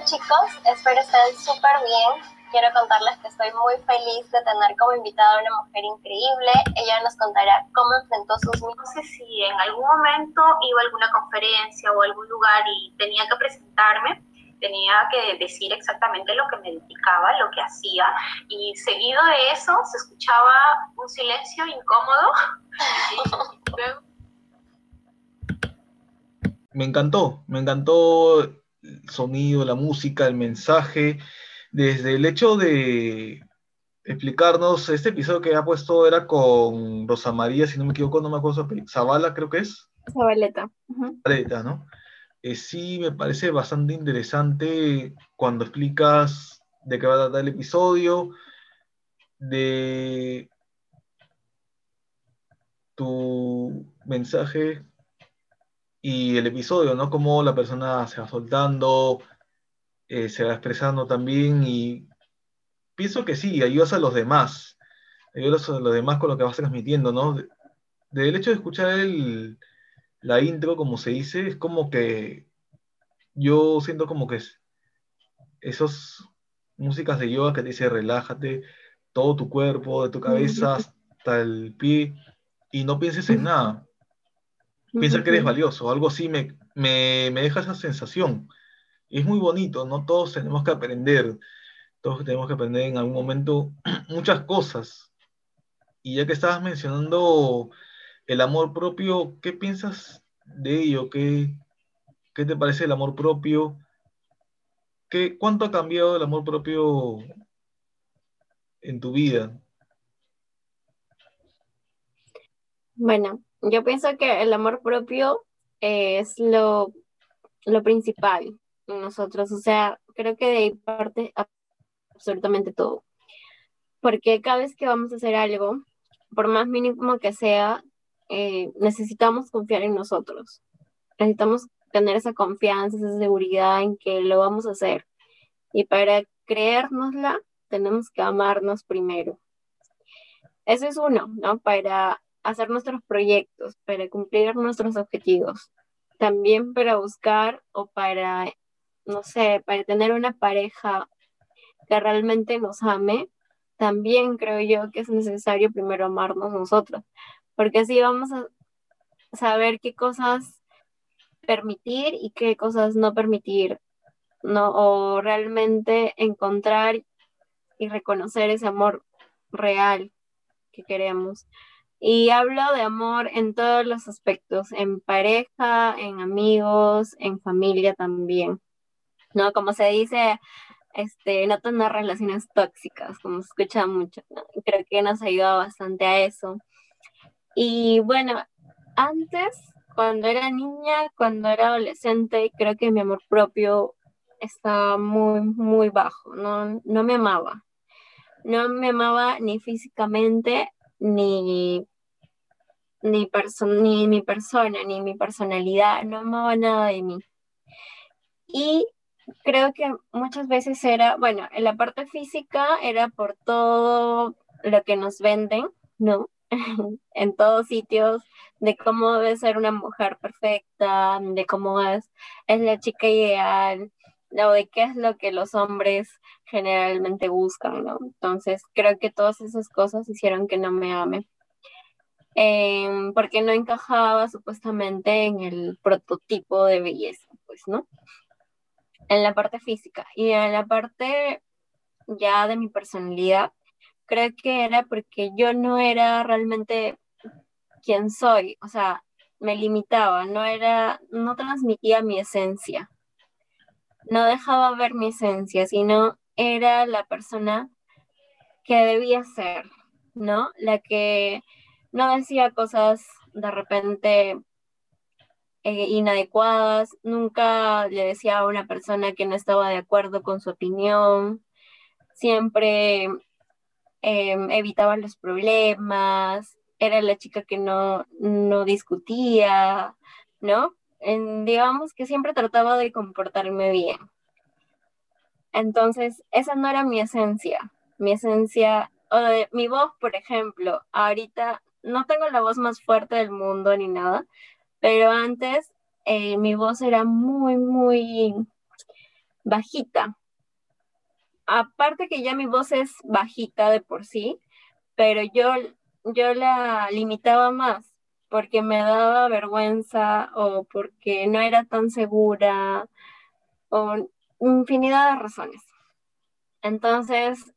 chicos, espero estén súper bien. Quiero contarles que estoy muy feliz de tener como invitada a una mujer increíble. Ella nos contará cómo enfrentó sus No sé si en algún momento iba a alguna conferencia o algún lugar y tenía que presentarme, tenía que decir exactamente lo que me dedicaba, lo que hacía, y seguido de eso se escuchaba un silencio incómodo. Me encantó, me encantó el sonido, la música, el mensaje, desde el hecho de explicarnos, este episodio que ha puesto era con Rosa María, si no me equivoco, no me acuerdo, Zavala creo que es. Zabaleta. Zabaleta, ¿no? Eh, sí, me parece bastante interesante cuando explicas de qué va a tratar el episodio, de tu mensaje y el episodio, ¿no? Cómo la persona se va soltando, eh, se va expresando también y pienso que sí, ayudas a los demás, ayudas a los demás con lo que vas transmitiendo, ¿no? Del hecho de escuchar el, la intro, como se dice, es como que yo siento como que es, esos músicas de yoga que te dice relájate, todo tu cuerpo, de tu cabeza hasta el pie, y no pienses en nada piensa que eres valioso, algo así me, me, me, deja esa sensación. Es muy bonito, no todos tenemos que aprender, todos tenemos que aprender en algún momento muchas cosas. Y ya que estabas mencionando el amor propio, ¿qué piensas de ello? ¿Qué, qué te parece el amor propio? ¿Qué, ¿Cuánto ha cambiado el amor propio en tu vida? Bueno, yo pienso que el amor propio es lo, lo principal nosotros. O sea, creo que de ahí parte absolutamente todo. Porque cada vez que vamos a hacer algo, por más mínimo que sea, eh, necesitamos confiar en nosotros. Necesitamos tener esa confianza, esa seguridad en que lo vamos a hacer. Y para creérnosla, tenemos que amarnos primero. Eso es uno, ¿no? Para hacer nuestros proyectos, para cumplir nuestros objetivos. También para buscar o para, no sé, para tener una pareja que realmente nos ame, también creo yo que es necesario primero amarnos nosotros, porque así vamos a saber qué cosas permitir y qué cosas no permitir, ¿no? O realmente encontrar y reconocer ese amor real que queremos. Y hablo de amor en todos los aspectos, en pareja, en amigos, en familia también. ¿No? Como se dice, este, no tener relaciones tóxicas, como se escucha mucho. Creo que nos ayuda bastante a eso. Y bueno, antes, cuando era niña, cuando era adolescente, creo que mi amor propio estaba muy, muy bajo. No, no me amaba. No me amaba ni físicamente ni, ni, ni mi persona, ni mi personalidad, no amaba nada de mí. Y creo que muchas veces era, bueno, en la parte física era por todo lo que nos venden, ¿no? en todos sitios, de cómo debe ser una mujer perfecta, de cómo es, es la chica ideal, o de qué es lo que los hombres generalmente buscan, ¿no? Entonces, creo que todas esas cosas hicieron que no me ame. Em, porque no encajaba supuestamente en el prototipo de belleza, pues, ¿no? En la parte física. Y en la parte ya de mi personalidad, creo que era porque yo no era realmente quien soy, o sea, me limitaba, no era, no transmitía mi esencia no dejaba ver mi esencia, sino era la persona que debía ser, ¿no? La que no decía cosas de repente eh, inadecuadas, nunca le decía a una persona que no estaba de acuerdo con su opinión, siempre em, evitaba los problemas, era la chica que no, no discutía, ¿no? digamos que siempre trataba de comportarme bien. Entonces, esa no era mi esencia. Mi esencia, o mi voz, por ejemplo, ahorita no tengo la voz más fuerte del mundo ni nada, pero antes eh, mi voz era muy, muy bajita. Aparte que ya mi voz es bajita de por sí, pero yo, yo la limitaba más porque me daba vergüenza o porque no era tan segura o infinidad de razones. Entonces,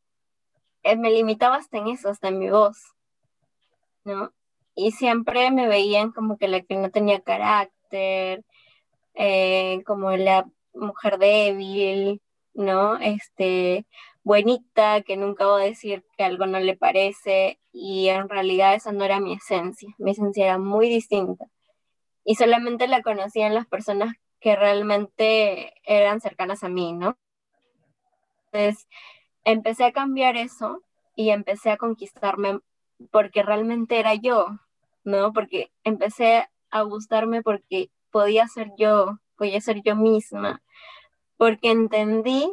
eh, me limitaba hasta en eso, hasta en mi voz, ¿no? Y siempre me veían como que la que no tenía carácter, eh, como la mujer débil, ¿no? Este, buenita, que nunca va a decir que algo no le parece, y en realidad esa no era mi esencia, mi esencia era muy distinta. Y solamente la conocían las personas que realmente eran cercanas a mí, ¿no? Entonces, empecé a cambiar eso y empecé a conquistarme porque realmente era yo, ¿no? Porque empecé a gustarme porque podía ser yo, podía ser yo misma, porque entendí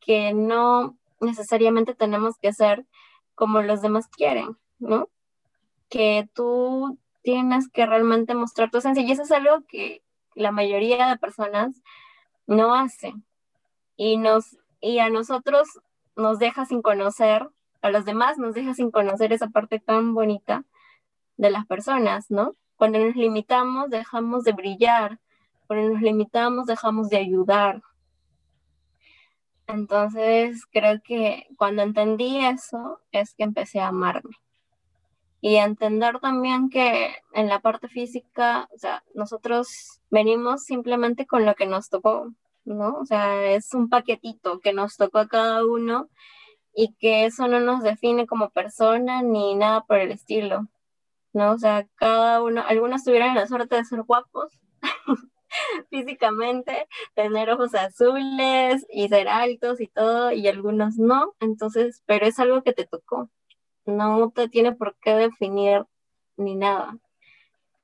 que no necesariamente tenemos que ser como los demás quieren, ¿no? Que tú tienes que realmente mostrar tu esencia y eso es algo que la mayoría de personas no hacen y nos y a nosotros nos deja sin conocer, a los demás nos deja sin conocer esa parte tan bonita de las personas, ¿no? Cuando nos limitamos dejamos de brillar, cuando nos limitamos dejamos de ayudar, entonces creo que cuando entendí eso es que empecé a amarme. Y a entender también que en la parte física, o sea, nosotros venimos simplemente con lo que nos tocó, ¿no? O sea, es un paquetito que nos tocó a cada uno y que eso no nos define como persona ni nada por el estilo, ¿no? O sea, cada uno, algunos tuvieron la suerte de ser guapos físicamente, tener ojos azules y ser altos y todo, y algunos no. Entonces, pero es algo que te tocó. No te tiene por qué definir ni nada.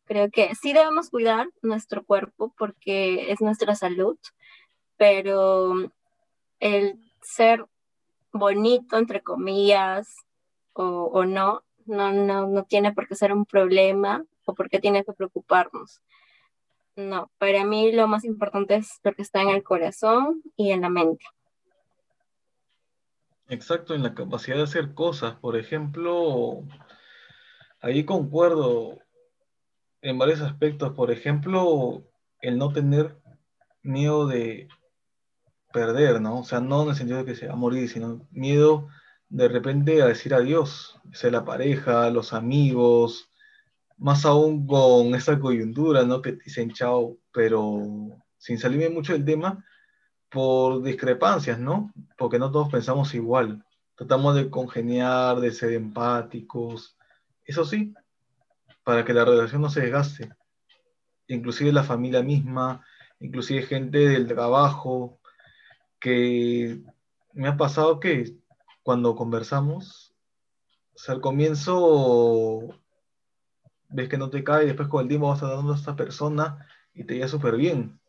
Creo que sí debemos cuidar nuestro cuerpo porque es nuestra salud, pero el ser bonito, entre comillas, o, o no, no, no, no tiene por qué ser un problema o por qué tiene que preocuparnos. No, para mí lo más importante es lo que está en el corazón y en la mente. Exacto, en la capacidad de hacer cosas. Por ejemplo, ahí concuerdo en varios aspectos. Por ejemplo, el no tener miedo de perder, ¿no? O sea, no en el sentido de que se va a morir, sino miedo de repente a decir adiós, la pareja, los amigos, más aún con esta coyuntura, ¿no? Que dicen chao, pero sin salirme mucho del tema, por discrepancias, ¿no? Porque no todos pensamos igual. Tratamos de congeniar, de ser empáticos, eso sí, para que la relación no se desgaste. Inclusive la familia misma, inclusive gente del trabajo, que me ha pasado que cuando conversamos, o sea, al comienzo ves que no te cae, después con el tiempo vas dando a esta persona y te lleva súper bien.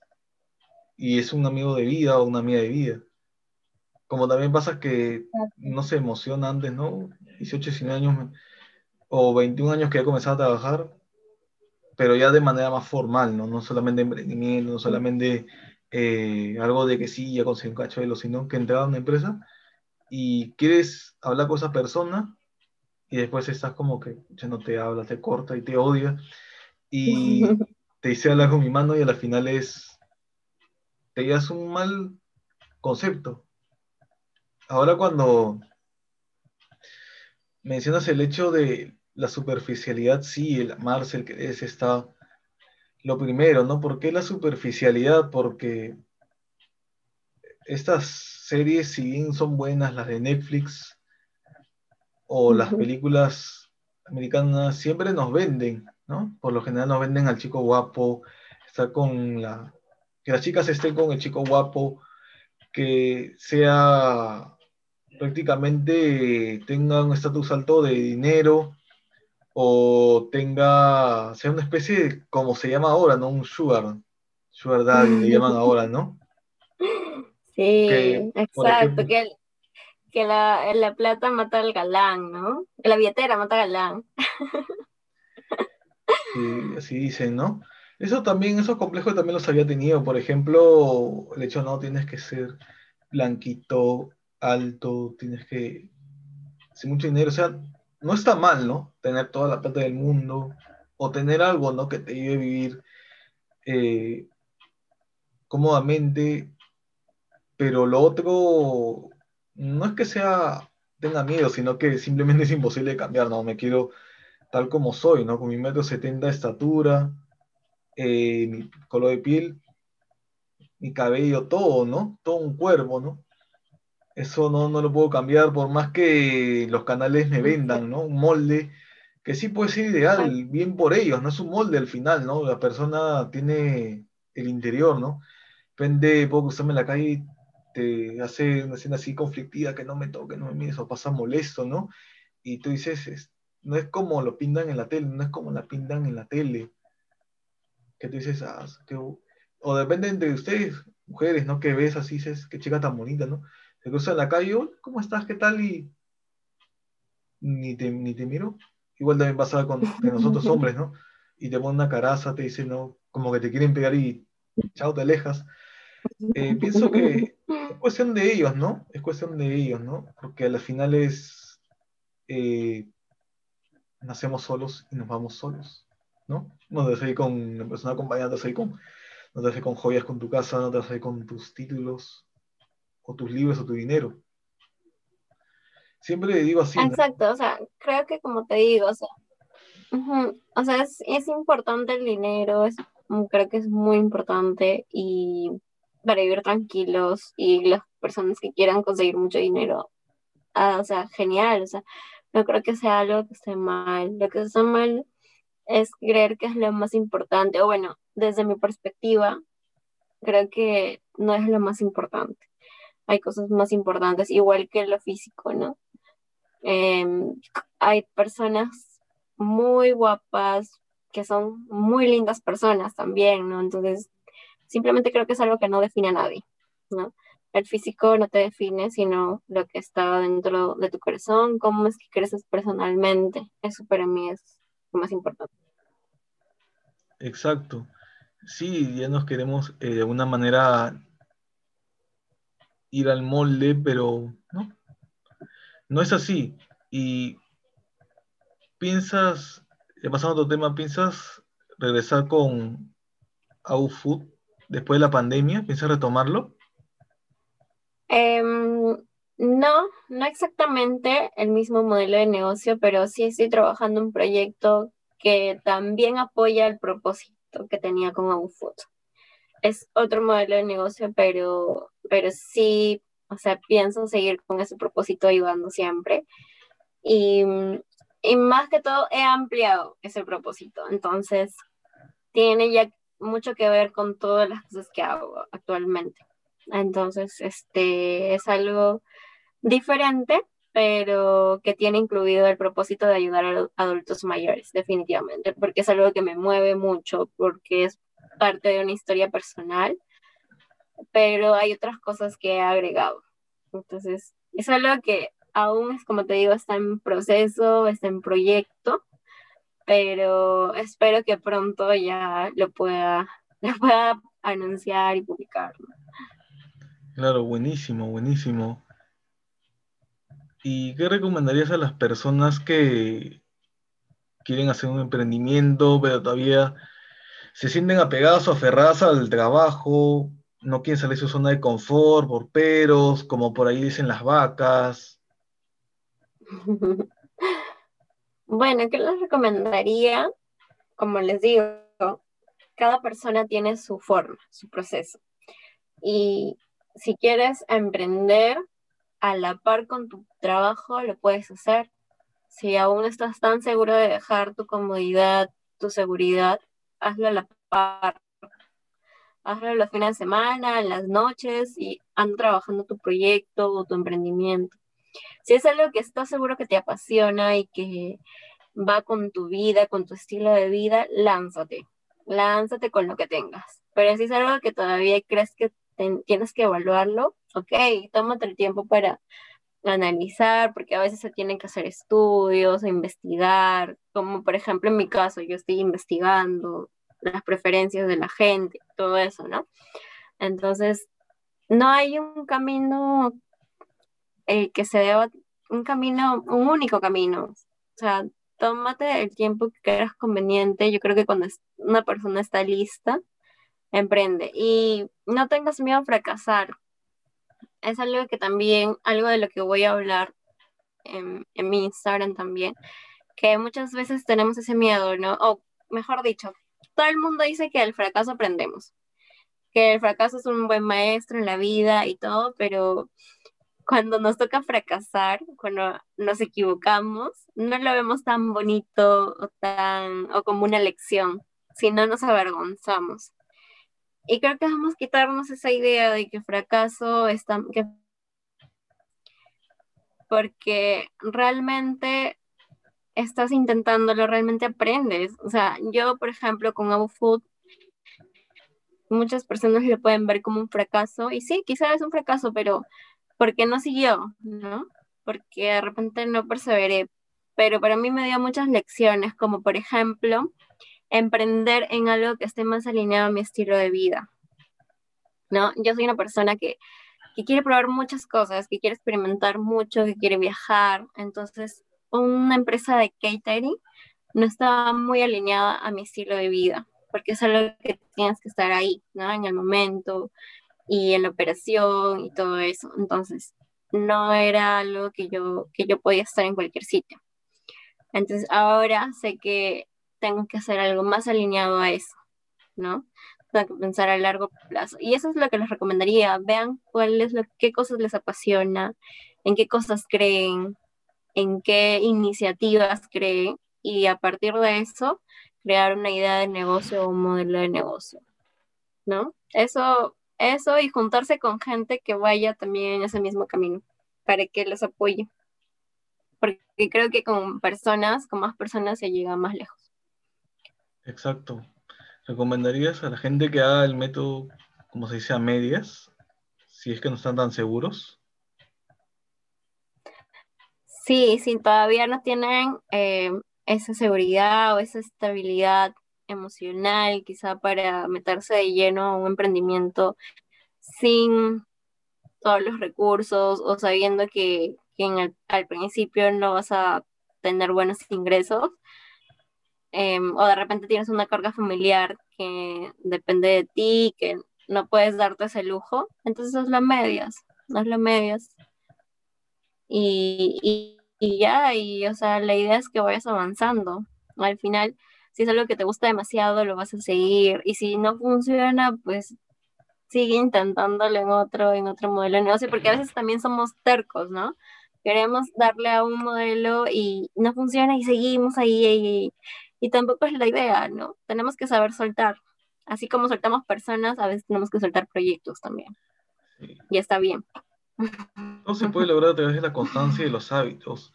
Y es un amigo de vida o una amiga de vida. Como también pasa que no se emociona antes, ¿no? 18, 19 años o 21 años que ya comenzado a trabajar, pero ya de manera más formal, ¿no? No solamente emprendimiento, no solamente eh, algo de que sí, ya conseguí un cacho de lo, sino que entraba a una empresa y quieres hablar con esa persona y después estás como que ya no te habla, te corta y te odia y te dice hablar con mi mano y al final es, te llevas un mal concepto. Ahora cuando mencionas el hecho de la superficialidad, sí, el amarse, el que es, está lo primero, ¿no? ¿Por qué la superficialidad? Porque estas series, si bien son buenas, las de Netflix, o las películas americanas siempre nos venden, ¿no? Por lo general nos venden al chico guapo, estar con la... que las chicas estén con el chico guapo, que sea prácticamente tenga un estatus alto de dinero o tenga, sea una especie de, como se llama ahora, ¿no? Un sugar, sugar daddy le llaman ahora, ¿no? Sí, exacto, que que la, la plata mata al galán, ¿no? La billetera mata al galán. Sí, así dicen, ¿no? Eso también, esos complejos también los había tenido. Por ejemplo, el hecho no tienes que ser blanquito, alto, tienes que. Sin mucho dinero. O sea, no está mal, ¿no? Tener toda la plata del mundo. O tener algo, ¿no? Que te lleve a vivir eh, cómodamente. Pero lo otro no es que sea tenga miedo, sino que simplemente es imposible cambiar, ¿no? Me quiero tal como soy, ¿no? Con mi metro setenta de estatura, eh, mi color de piel, mi cabello, todo, ¿no? Todo un cuerpo, ¿no? Eso no, no lo puedo cambiar por más que los canales me vendan, ¿no? Un molde que sí puede ser ideal, bien por ellos, no es un molde al final, ¿no? La persona tiene el interior, ¿no? Depende, puedo cruzarme en la calle te hace una escena así conflictiva, que no me toque, no me mires, o pasa molesto, ¿no? Y tú dices, no es como lo pintan en la tele, no es como la pintan en la tele. Que tú dices, ah, o depende de ustedes, mujeres, ¿no? Que ves así, dices, qué chica tan bonita, ¿no? Te cruzas en la calle, ¿cómo estás? ¿Qué tal? Y ni te, ni te miro. Igual también pasa con nosotros hombres, ¿no? Y te ponen una caraza, te dicen, ¿no? Como que te quieren pegar y chao, te alejas. Eh, pienso que cuestión de ellos, ¿no? Es cuestión de ellos, ¿no? Porque al final es, eh, nacemos solos y nos vamos solos, ¿no? No te vas a ir con una persona acompañada, no te vas a con, no te vas a ir con joyas con tu casa, no te vas a ir con tus títulos, o tus libros, o tu dinero. Siempre digo así. Exacto, o sea, creo que como te digo, o sea, o sea es, es importante el dinero, es, creo que es muy importante y para vivir tranquilos y las personas que quieran conseguir mucho dinero, ah, o sea, genial, o sea, no creo que sea algo que esté mal. Lo que está mal es creer que es lo más importante, o bueno, desde mi perspectiva, creo que no es lo más importante. Hay cosas más importantes, igual que lo físico, ¿no? Em, hay personas muy guapas que son muy lindas personas también, ¿no? Entonces, simplemente creo que es algo que no define a nadie, ¿no? El físico no te define, sino lo que está dentro de tu corazón, cómo es que creces personalmente. Eso para mí es lo más importante. Exacto. Sí, ya nos queremos eh, de alguna manera ir al molde, pero no, no es así. Y piensas, pasando a otro tema, ¿piensas regresar con Outfood después de la pandemia? ¿Piensas retomarlo? Em, no, no exactamente el mismo modelo de negocio, pero sí estoy trabajando un proyecto que también apoya el propósito que tenía con Outfood. Es otro modelo de negocio, pero, pero sí, o sea, pienso seguir con ese propósito ayudando siempre. Y, y más que todo he ampliado ese propósito. Entonces, tiene ya mucho que ver con todas las cosas que hago actualmente. Entonces, este es algo diferente, pero que tiene incluido el propósito de ayudar a adultos mayores, definitivamente, porque es algo que me mueve mucho, porque es parte de una historia personal, pero hay otras cosas que he agregado. Entonces, es algo que aún es, como te digo, está en proceso, está en proyecto, pero espero que pronto ya lo pueda, lo pueda anunciar y publicar. Claro, buenísimo, buenísimo. ¿Y qué recomendarías a las personas que quieren hacer un emprendimiento, pero todavía se sienten apegadas o aferradas al trabajo, no quieren salir de su zona de confort por peros, como por ahí dicen las vacas? Bueno, ¿qué les recomendaría? Como les digo, cada persona tiene su forma, su proceso. Y si quieres emprender a la par con tu trabajo, lo puedes hacer. Si aún estás tan seguro de dejar tu comodidad, tu seguridad, hazlo a la par. Hazlo los fines de semana, en las noches y anda trabajando tu proyecto o tu emprendimiento. Si es algo que estás seguro que te apasiona y que va con tu vida, con tu estilo de vida, lánzate. Lánzate con lo que tengas. Pero si es algo que todavía crees que tienes que evaluarlo, ok, tómate el tiempo para analizar, porque a veces se tienen que hacer estudios, investigar, como por ejemplo en mi caso, yo estoy investigando las preferencias de la gente, todo eso, ¿no? Entonces, no hay un camino eh, que se deba, un camino, un único camino. O sea, tómate el tiempo que creas conveniente. Yo creo que cuando una persona está lista, emprende. Y no tengas miedo a fracasar. Es algo que también, algo de lo que voy a hablar en, mi Instagram también, que muchas veces tenemos ese miedo, ¿no? O mejor dicho, todo el mundo dice que el fracaso aprendemos, que el fracaso es un buen maestro en la vida y todo, pero cuando nos toca fracasar, cuando nos equivocamos, no lo vemos tan bonito o tan o como una lección, sino nos avergonzamos. Y creo que vamos a quitarnos esa idea de que fracaso está... Que... Porque realmente estás intentándolo, realmente aprendes. O sea, yo, por ejemplo, con Abu Food, muchas personas lo pueden ver como un fracaso. Y sí, quizás es un fracaso, pero ¿por qué no siguió? ¿No? Porque de repente no perseveré. Pero para mí me dio muchas lecciones, como por ejemplo, emprender en algo que esté más alineado a mi estilo de vida. ¿No? Yo soy una persona que, que quiere probar muchas cosas, que quiere experimentar mucho, que quiere viajar. Entonces, una empresa de catering no estaba muy alineada a mi estilo de vida, porque es algo que tienes que estar ahí, ¿no? En el momento y en la operación y todo eso. Entonces, no era algo que yo, que yo podía estar en cualquier sitio. Entonces, ahora sé que tengo que hacer algo más alineado a eso, ¿no? Tengo que pensar a largo plazo. Y eso es lo que les recomendaría. Vean cuál lo, qué cosas les apasiona, en qué cosas creen, en qué iniciativas creen y a partir de eso crear una idea de negocio o un modelo de negocio. ¿no? Eso, eso y juntarse con gente que vaya también en ese mismo camino para que los apoye. Porque creo que con personas, con más personas se llega más lejos. Exacto. ¿Recomendarías a la gente que haga el método, como se dice, a medias, si es que no están tan seguros? Sí, si todavía no tienen eh, esa seguridad o esa estabilidad emocional, quizá para meterse de lleno a un emprendimiento sin todos los recursos o sabiendo que, al principio no vas a tener buenos ingresos, em, o de repente tienes una carga familiar que depende de ti, que no puedes darte ese lujo, entonces haz las medias, haz las medias. Y, y, ya, y o sea, la idea es que vayas avanzando. Al final, si es algo que te gusta demasiado, lo vas a seguir. Y si no funciona, pues sigue intentándolo en otro, en otro modelo de negocio, porque a veces también somos tercos, ¿no? Queremos darle a un modelo y no funciona y seguimos ahí y, tampoco es la idea, ¿no? Tenemos que saber soltar. Así como soltamos personas, a veces tenemos que soltar proyectos también. Y está bien. No se puede lograr a través de la constancia y los hábitos.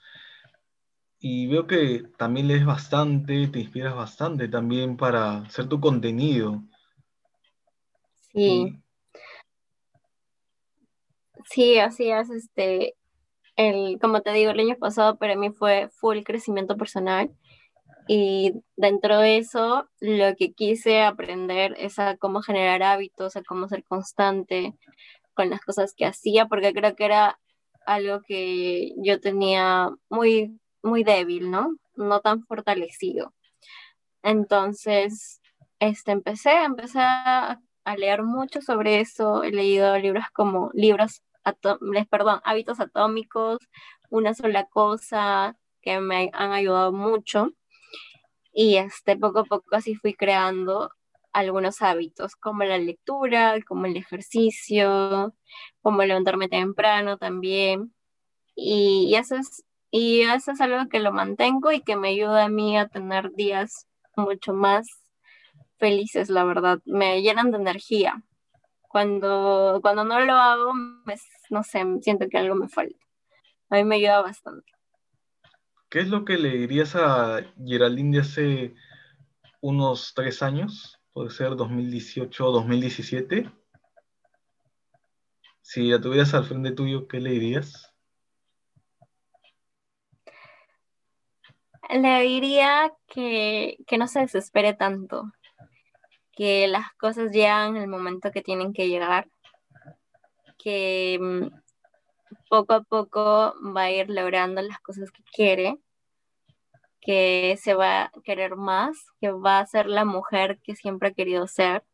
Y veo que también lees bastante, te inspiras bastante también para hacer tu contenido. Sí. Sí, así es, este, el, como te digo, el año pasado para mí fue full crecimiento personal y dentro de eso lo que quise aprender es a cómo generar hábitos, a cómo ser constante con las cosas que hacía, porque creo que era algo que yo tenía muy, muy débil, ¿no? No tan fortalecido. Entonces, este, empecé, empecé a, leer mucho sobre eso, he leído libros como libros perdón, hábitos atómicos, una sola cosa, que me han ayudado mucho. Y este, poco a poco así fui creando algunos hábitos, como la lectura, como el ejercicio, como levantarme temprano también. Y, y, eso es, y eso es algo que lo mantengo y que me ayuda a mí a tener días mucho más felices, la verdad. Me llenan de energía. Cuando, cuando no lo hago, no sé, siento que algo me falta. A mí me ayuda bastante. ¿Qué es lo que le dirías a Geraldine de hace unos tres años? Puede ser 2018 o 2017. Si la tuvieras al frente tuyo, ¿qué le dirías? Le diría que, que no se desespere tanto, que las cosas llegan en el momento que tienen que llegar, que mm, poco a poco va a ir logrando las cosas que quiere, que se va a querer más, que va a ser la mujer que siempre ha querido ser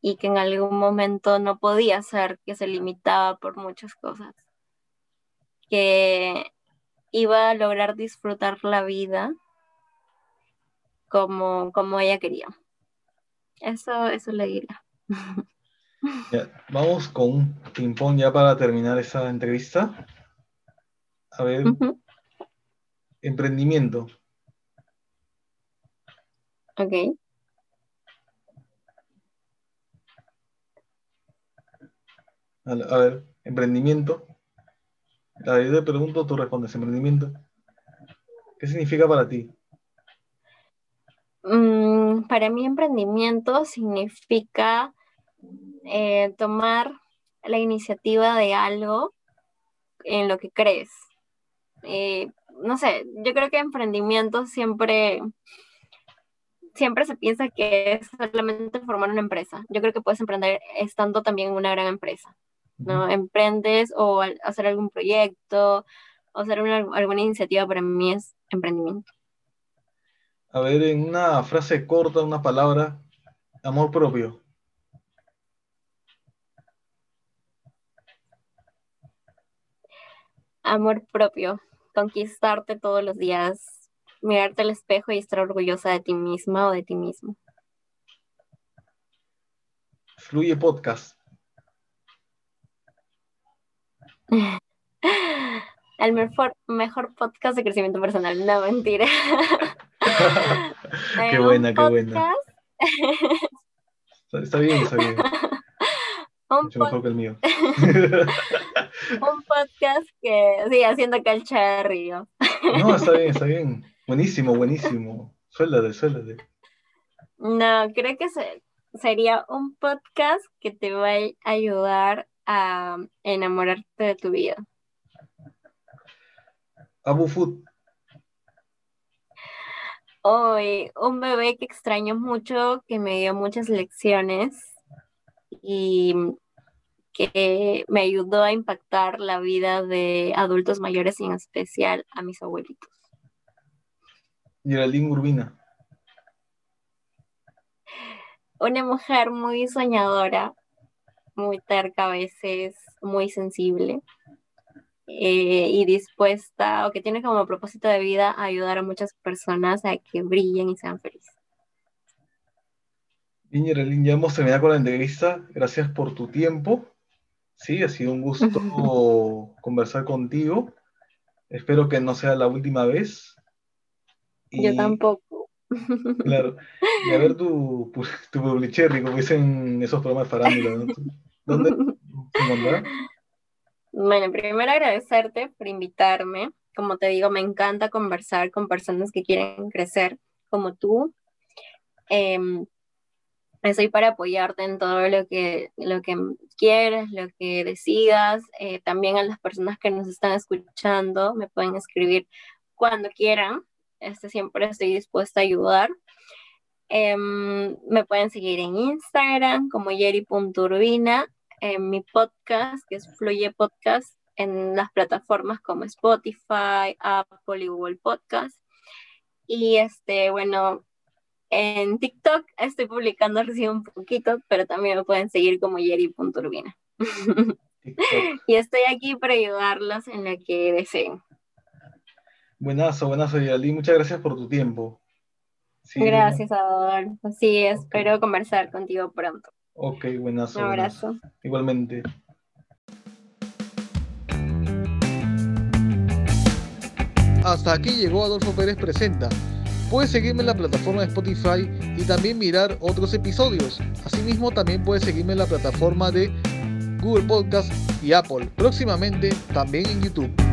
y que en algún momento no podía ser, que se limitaba por muchas cosas, que iba a lograr disfrutar la vida como, como ella quería. Eso, eso le diría. vamos con un ping-pong ya para terminar esa entrevista. A ver. Emprendimiento. Ok. A, ver, emprendimiento. A yo te pregunto, tú respondes, emprendimiento. ¿Qué significa para ti? Mm, para mí emprendimiento significa eh, tomar la iniciativa de algo en lo que crees. Eh, no sé, yo creo que emprendimiento siempre, siempre se piensa que es solamente formar una empresa. Yo creo que puedes emprender estando también en una gran empresa, ¿no? Emprendes o hacer algún proyecto o hacer alguna iniciativa para mí es emprendimiento. A ver, en una frase corta, una palabra, amor propio. Amor propio, conquistarte todos los días, mirarte al espejo y estar orgullosa de ti misma o de ti mismo. Fluye podcast. El mejor, mejor podcast de crecimiento personal, no mentira. qué buena, qué buena. Está bien, está bien. Mucho mejor que el mío. un podcast que sigue haciendo calcha de río. no, está bien, está bien. Buenísimo, buenísimo. Suéltate, suéltate. No, creo que sería un podcast que te va a ayudar a enamorarte de tu vida. Abu Food. Hoy, un bebé que extraño mucho, que me dio muchas lecciones y que me ayudó a impactar la vida de adultos mayores y en especial a mis abuelitos. Geraldine Urbina. Una mujer muy soñadora, muy terca a veces, muy sensible eh, y dispuesta o que tiene como propósito de vida ayudar a muchas personas a que brillen y sean felices. Bien, Geraldine, ya hemos terminado con la entrevista. Gracias por tu tiempo. Sí, ha sido un gusto conversar contigo. Espero que no sea la última vez. Yo tampoco. Claro. Y a ver tu, tu publicherry, como dicen esos programas de farándula. ¿Dónde se Bueno, primero agradecerte por invitarme. Como te digo, me encanta conversar con personas que quieren crecer como tú. Eh, estoy para apoyarte en todo lo que, lo que quieres, lo que decidas. Eh, también a las personas que nos están escuchando me pueden escribir cuando quieran. Este, siempre estoy dispuesta a ayudar. Em, me pueden seguir en Instagram como yeri.urbina, en mi podcast, que es Fluye Podcast, en las plataformas como Spotify, Apple y Google Podcast. Y este, bueno, en TikTok estoy publicando recién un poquito, pero también me pueden seguir como yeri.urbina. y estoy aquí para ayudarlos en lo que deseen. Buenazo, buenazo, Yali. Muchas gracias por tu tiempo. gracias, Adolfo. Sí, espero conversar contigo pronto. Ok, buenazo. Un abrazo. Igualmente. Hasta aquí llegó Adolfo Pérez Presenta Puedes seguirme en la plataforma de Spotify y también mirar otros episodios. Asimismo, también puedes seguirme en la plataforma de Google Podcast y Apple. Próximamente también en YouTube.